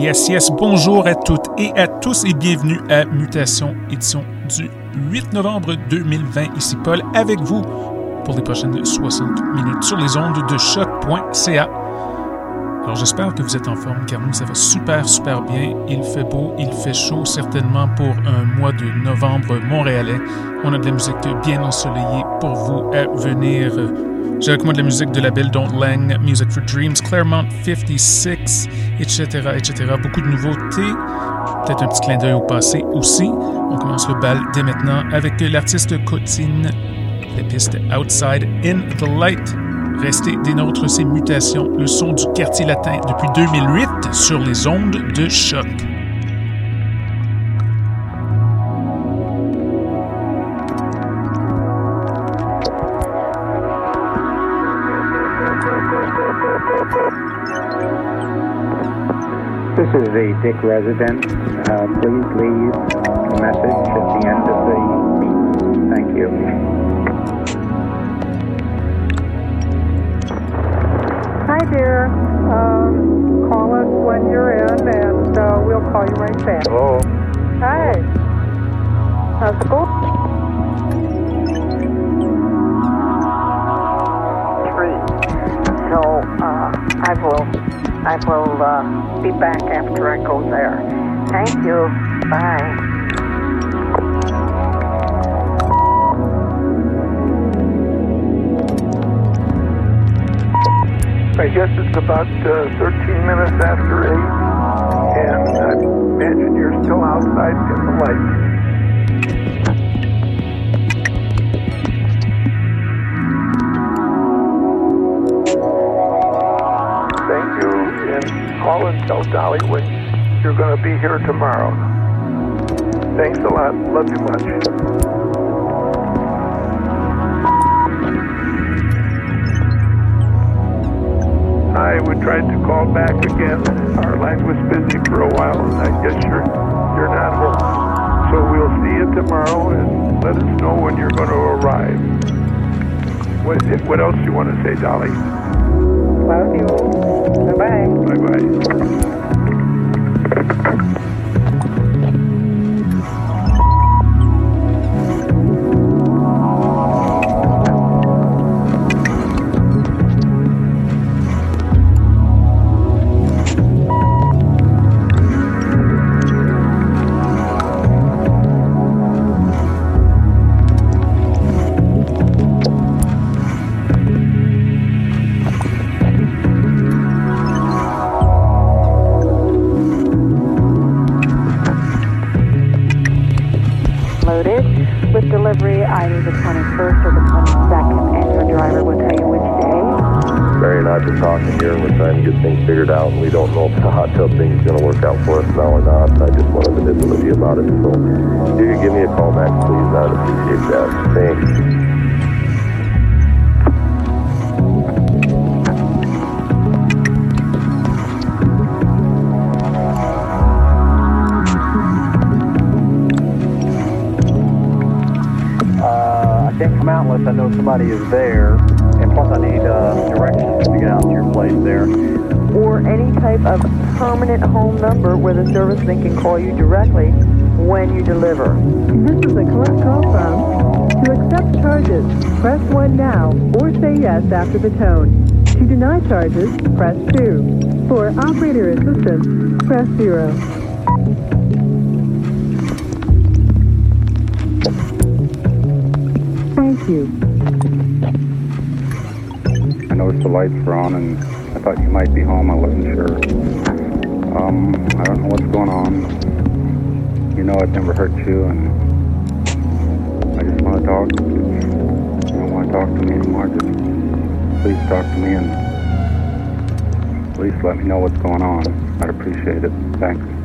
Yes, yes. Bonjour à toutes et à tous et bienvenue à Mutation, édition du 8 novembre 2020. Ici Paul avec vous pour les prochaines 60 minutes sur les ondes de choc.ca. Alors j'espère que vous êtes en forme car nous ça va super super bien. Il fait beau, il fait chaud certainement pour un mois de novembre montréalais. On a de la musique bien ensoleillée pour vous à venir. J'ai avec moi de la musique de la belle Don't Lang, Music for Dreams, Claremont 56, etc., etc. Beaucoup de nouveautés. Peut-être un petit clin d'œil au passé aussi. On commence le bal dès maintenant avec l'artiste Cotine, la piste Outside in the Light. Restez des nôtres, c'est Mutation, le son du quartier latin depuis 2008 sur les ondes de choc. This is the Dick resident. Uh, please leave a message at the end of the beep. Thank you. Hi, dear. Um, call us when you're in, and uh, we'll call you right back. Hello. Hi. How's it going? Three. So uh, I will, I will uh, be back after I go there. Thank you. Bye. I guess it's about uh, 13 minutes after 8, and I imagine you're still outside in the light. Thank you, and call and tell Dolly when you're going to be here tomorrow. Thanks a lot. Love you much. Tried to call back again. Our line was busy for a while, and I guess you're you're not home. So we'll see you tomorrow, and let us know when you're going to arrive. What what else you want to say, Dolly? Love you. Bye-bye. Bye bye. Unless somebody is there, and plus I need uh, directions to get out to your place there. or any type of permanent home number where the serviceman can call you directly when you deliver. This is a collect call from. To accept charges, press 1 now or say yes after the tone. To deny charges, press 2. For operator assistance, press 0. The lights were on and I thought you might be home. I wasn't sure. Um, I don't know what's going on. You know I've never hurt you and I just want to talk. You don't want to talk to me anymore, just please talk to me and at least let me know what's going on. I'd appreciate it. Thanks.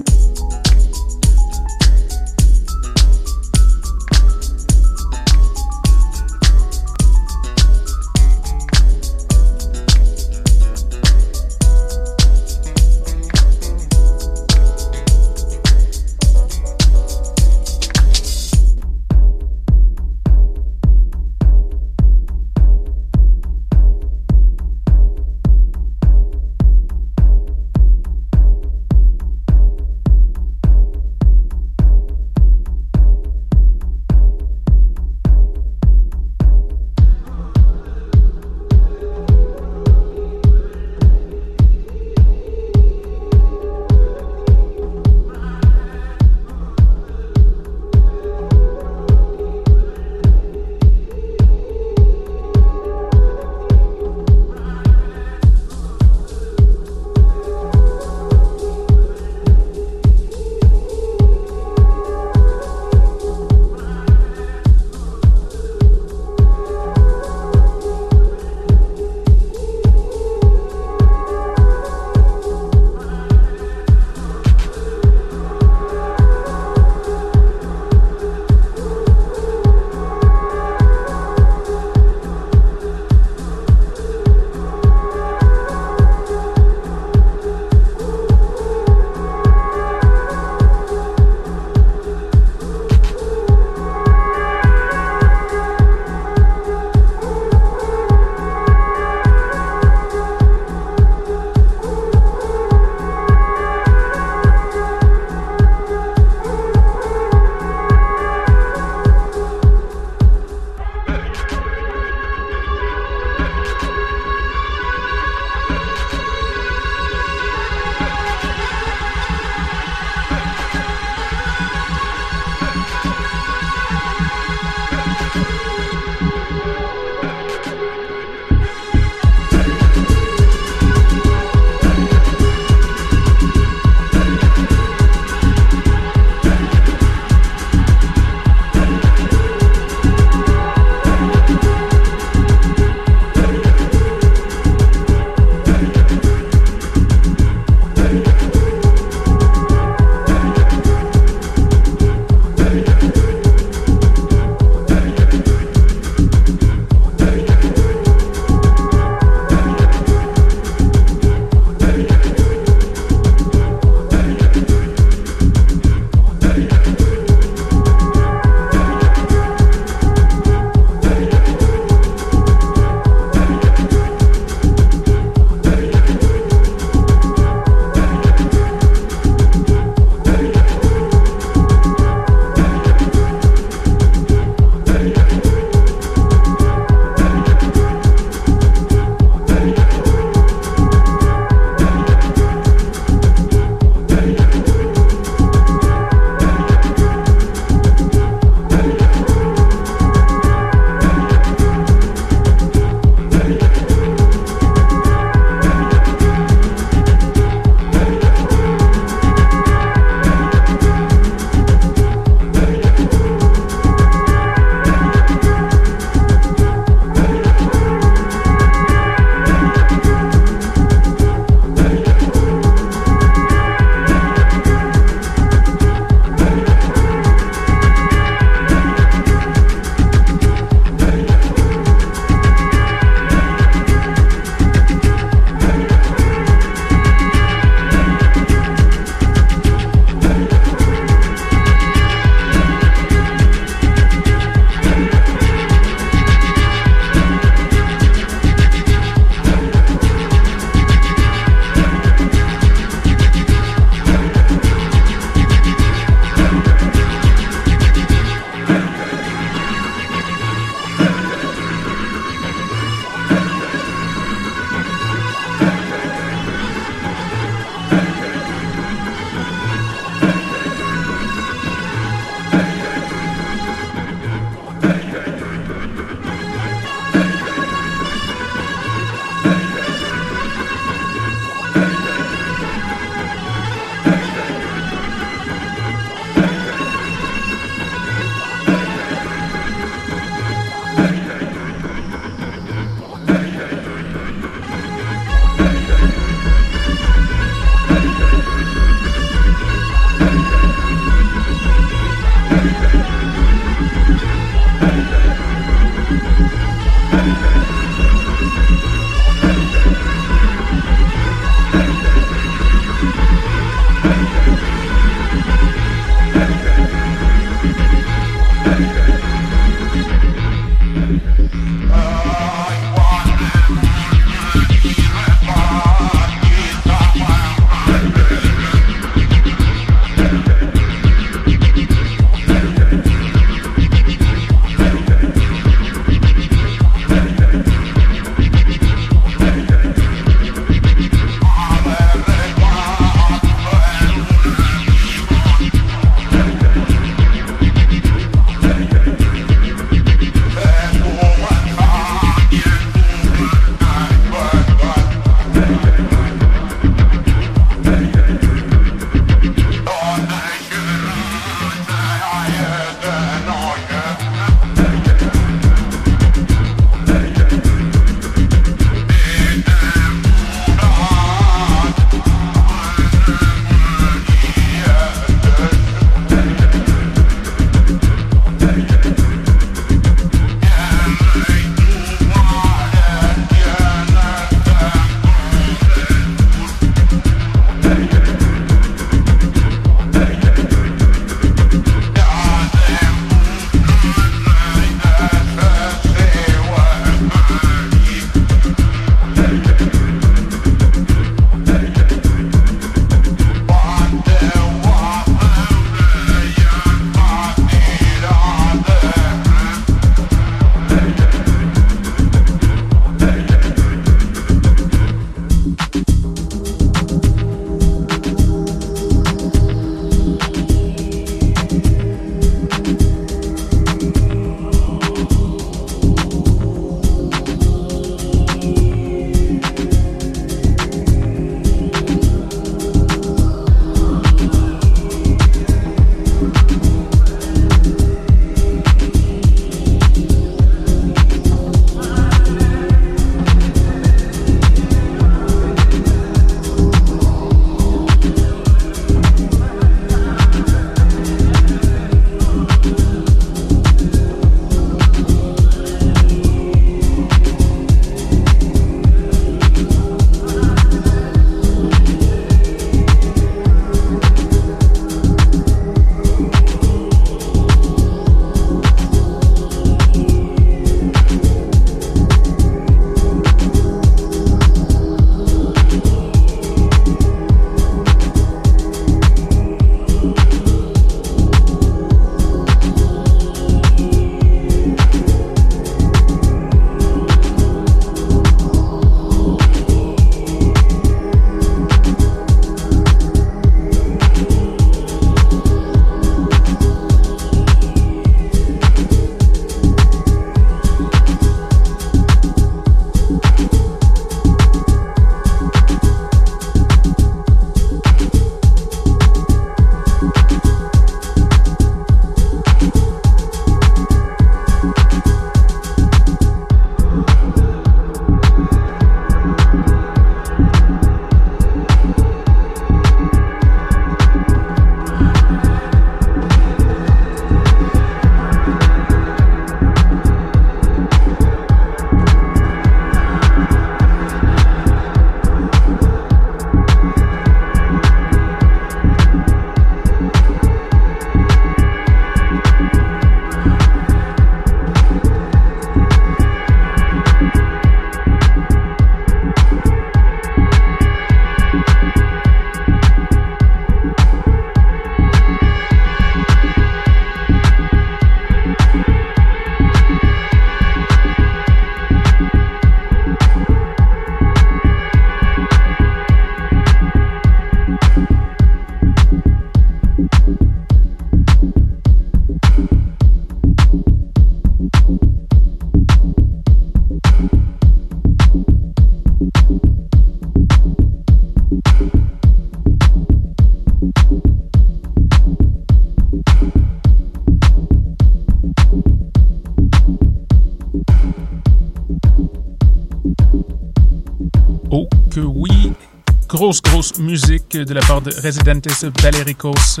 Musique de la part de Residentes Valericos.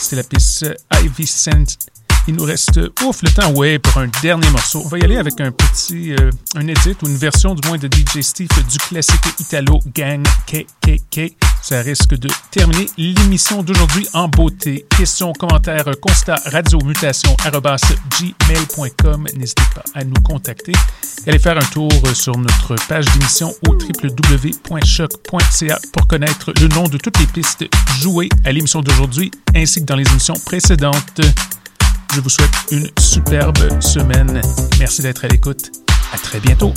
C'est la piste Ivy Scent Il nous reste, ouf, le temps, ouais, pour un dernier morceau. On va y aller avec un petit, euh, un edit ou une version du moins de DJ Steve du classique Italo Gang KKK. Ça risque de terminer l'émission d'aujourd'hui en beauté. Questions, commentaires, constats, radio, mutation, gmail.com. N'hésitez pas à nous contacter. Allez faire un tour sur notre page d'émission au www.choc.ca pour connaître le nom de toutes les pistes jouées à l'émission d'aujourd'hui ainsi que dans les émissions précédentes. Je vous souhaite une superbe semaine. Merci d'être à l'écoute. À très bientôt.